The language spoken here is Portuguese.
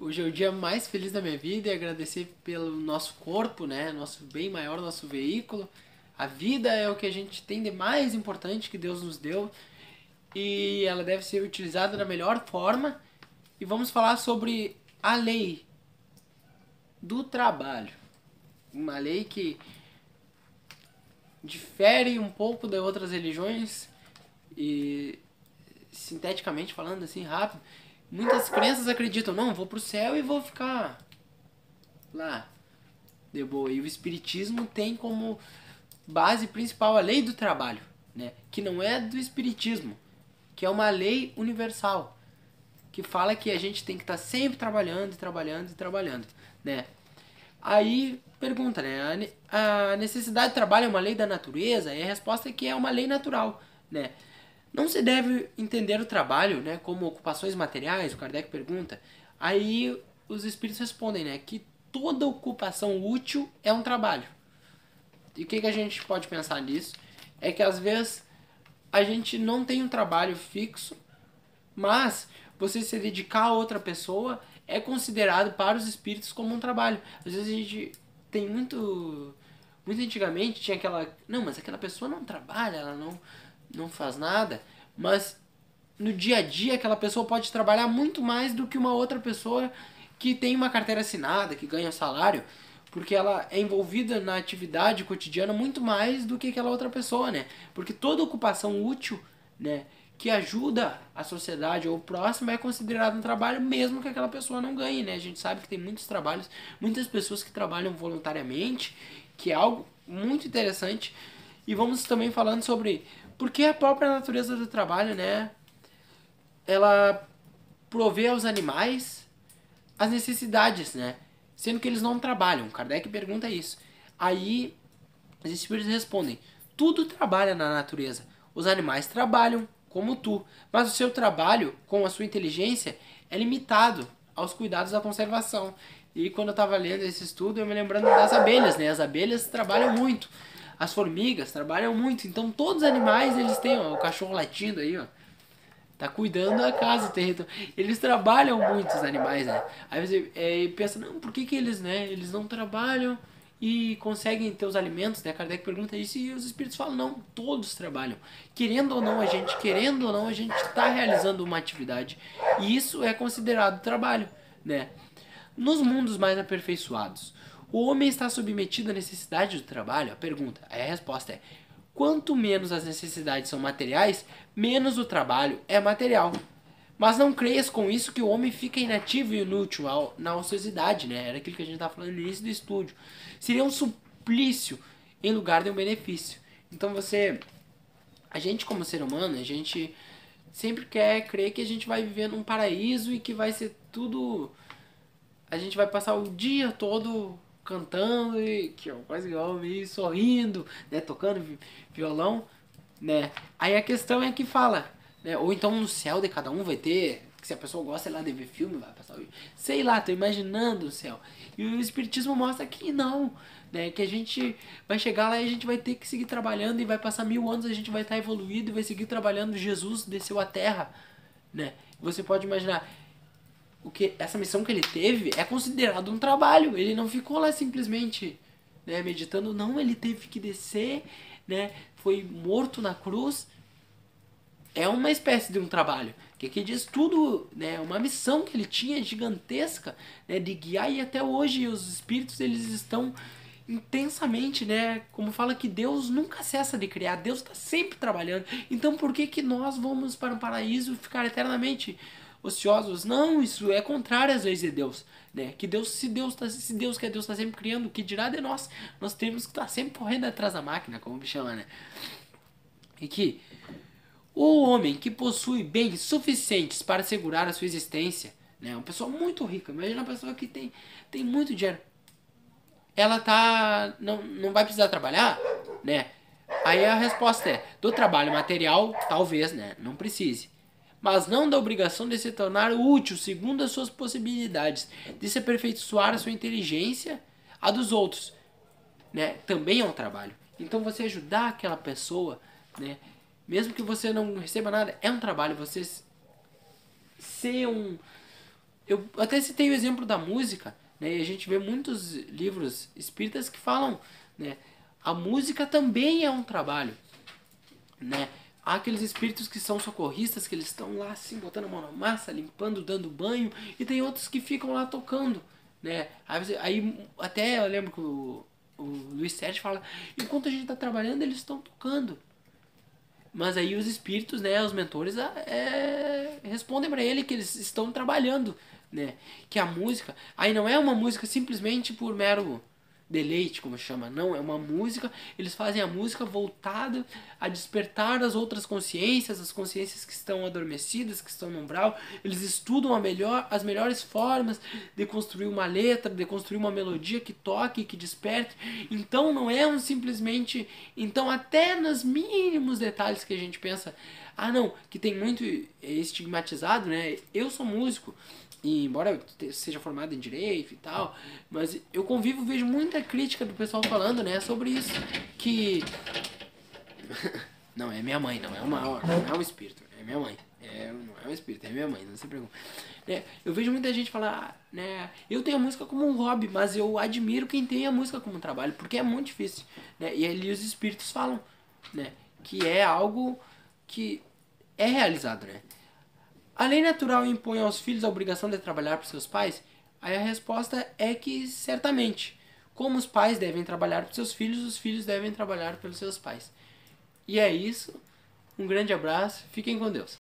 Hoje é o dia mais feliz da minha vida e agradecer pelo nosso corpo, né? Nosso bem maior, nosso veículo. A vida é o que a gente tem de mais importante que Deus nos deu e ela deve ser utilizada da melhor forma. E vamos falar sobre a lei do trabalho. Uma lei que difere um pouco de outras religiões e sinteticamente falando assim rápido, muitas crenças acreditam, não, vou pro céu e vou ficar lá de boa. E o espiritismo tem como base principal a lei do trabalho, né? Que não é do espiritismo, que é uma lei universal, que fala que a gente tem que estar tá sempre trabalhando, trabalhando e trabalhando, né? Aí pergunta, né? A necessidade de trabalho é uma lei da natureza? E a resposta é que é uma lei natural, né? Não se deve entender o trabalho né, como ocupações materiais, o Kardec pergunta. Aí os espíritos respondem né, que toda ocupação útil é um trabalho. E o que, que a gente pode pensar nisso? É que às vezes a gente não tem um trabalho fixo, mas você se dedicar a outra pessoa é considerado para os espíritos como um trabalho. Às vezes a gente tem muito. Muito antigamente tinha aquela. Não, mas aquela pessoa não trabalha, ela não não faz nada, mas no dia a dia aquela pessoa pode trabalhar muito mais do que uma outra pessoa que tem uma carteira assinada, que ganha salário, porque ela é envolvida na atividade cotidiana muito mais do que aquela outra pessoa, né? Porque toda ocupação útil, né, que ajuda a sociedade ou o próximo é considerado um trabalho mesmo que aquela pessoa não ganhe, né? A gente sabe que tem muitos trabalhos, muitas pessoas que trabalham voluntariamente, que é algo muito interessante. E vamos também falando sobre porque a própria natureza do trabalho, né? Ela provê aos animais as necessidades, né? Sendo que eles não trabalham. Kardec pergunta isso. Aí os espíritos respondem: tudo trabalha na natureza. Os animais trabalham, como tu, mas o seu trabalho, com a sua inteligência, é limitado aos cuidados da conservação. E quando eu estava lendo esse estudo, eu me lembrando das abelhas, né? As abelhas trabalham muito. As formigas trabalham muito, então todos os animais eles têm, ó, o cachorro latindo aí, ó. Tá cuidando da casa, território. Eles trabalham muito, os animais, né? Aí você é, pensa, não, por que, que eles, né? Eles não trabalham e conseguem ter os alimentos, né? Kardec pergunta isso e os espíritos falam, não, todos trabalham. Querendo ou não, a gente, querendo ou não, a gente está realizando uma atividade. E isso é considerado trabalho, né? Nos mundos mais aperfeiçoados, o homem está submetido à necessidade do trabalho? A pergunta, a resposta é: quanto menos as necessidades são materiais, menos o trabalho é material. Mas não creias com isso que o homem fica inativo e inútil na ociosidade, né? Era aquilo que a gente estava falando no início do estúdio. Seria um suplício em lugar de um benefício. Então você. A gente, como ser humano, a gente sempre quer crer que a gente vai viver num paraíso e que vai ser tudo. A gente vai passar o dia todo cantando e que ó, quase igual meio sorrindo, né, tocando violão, né? Aí a questão é que fala, né? Ou então no céu de cada um vai ter, se a pessoa gosta lá de ver filme, vai passar, sei lá, tô imaginando o céu. E o espiritismo mostra que não, né? Que a gente vai chegar lá e a gente vai ter que seguir trabalhando e vai passar mil anos a gente vai estar evoluído e vai seguir trabalhando. Jesus desceu à Terra, né? Você pode imaginar o que essa missão que ele teve é considerado um trabalho. Ele não ficou lá simplesmente né, meditando, não, ele teve que descer, né, foi morto na cruz. É uma espécie de um trabalho. Que aqui diz tudo, né, uma missão que ele tinha gigantesca, né, de guiar e até hoje os espíritos eles estão intensamente, né? Como fala que Deus nunca cessa de criar, Deus está sempre trabalhando. Então por que que nós vamos para o paraíso ficar eternamente ociosos. Não, isso é contrário às leis de Deus. Né? Que Deus, se Deus tá, se Deus quer Deus está sempre criando, que dirá de nós? Nós temos que estar tá sempre correndo atrás da máquina, como me chama, né? E que o homem que possui bens suficientes para assegurar a sua existência, né? Uma pessoa muito rica, imagina uma pessoa que tem, tem muito dinheiro. Ela tá não, não vai precisar trabalhar, né? Aí a resposta é: do trabalho material, talvez, né? Não precise mas não da obrigação de se tornar útil segundo as suas possibilidades, de se aperfeiçoar a sua inteligência, a dos outros, né? Também é um trabalho. Então você ajudar aquela pessoa, né? Mesmo que você não receba nada, é um trabalho. Você ser um eu até citei o exemplo da música, né? E a gente vê muitos livros espíritas que falam, né? A música também é um trabalho, né? Há aqueles espíritos que são socorristas, que eles estão lá assim, botando a mão na massa, limpando, dando banho, e tem outros que ficam lá tocando, né? Aí, aí até eu lembro que o, o Luiz Sérgio fala, enquanto a gente está trabalhando, eles estão tocando. Mas aí os espíritos, né, os mentores, é, respondem para ele que eles estão trabalhando, né? Que a música, aí não é uma música simplesmente por mero deleite, como chama, não, é uma música, eles fazem a música voltada a despertar as outras consciências, as consciências que estão adormecidas, que estão no umbral, eles estudam melhor, as melhores formas de construir uma letra, de construir uma melodia que toque, que desperte, então não é um simplesmente, então até nos mínimos detalhes que a gente pensa, ah não, que tem muito estigmatizado, né, eu sou músico, e embora eu seja formado em direito e tal, mas eu convivo, vejo muita crítica do pessoal falando, né, sobre isso. Que. Não, é minha mãe, não é uma não é um espírito, é minha mãe. É, não é um espírito, é minha mãe, não se preocupe. É, eu vejo muita gente falar, né, eu tenho a música como um hobby, mas eu admiro quem tem a música como um trabalho, porque é muito difícil. Né? E ali os espíritos falam, né, que é algo que é realizado, né? A lei natural impõe aos filhos a obrigação de trabalhar para seus pais? Aí a resposta é que certamente. Como os pais devem trabalhar para seus filhos, os filhos devem trabalhar pelos seus pais. E é isso. Um grande abraço. Fiquem com Deus.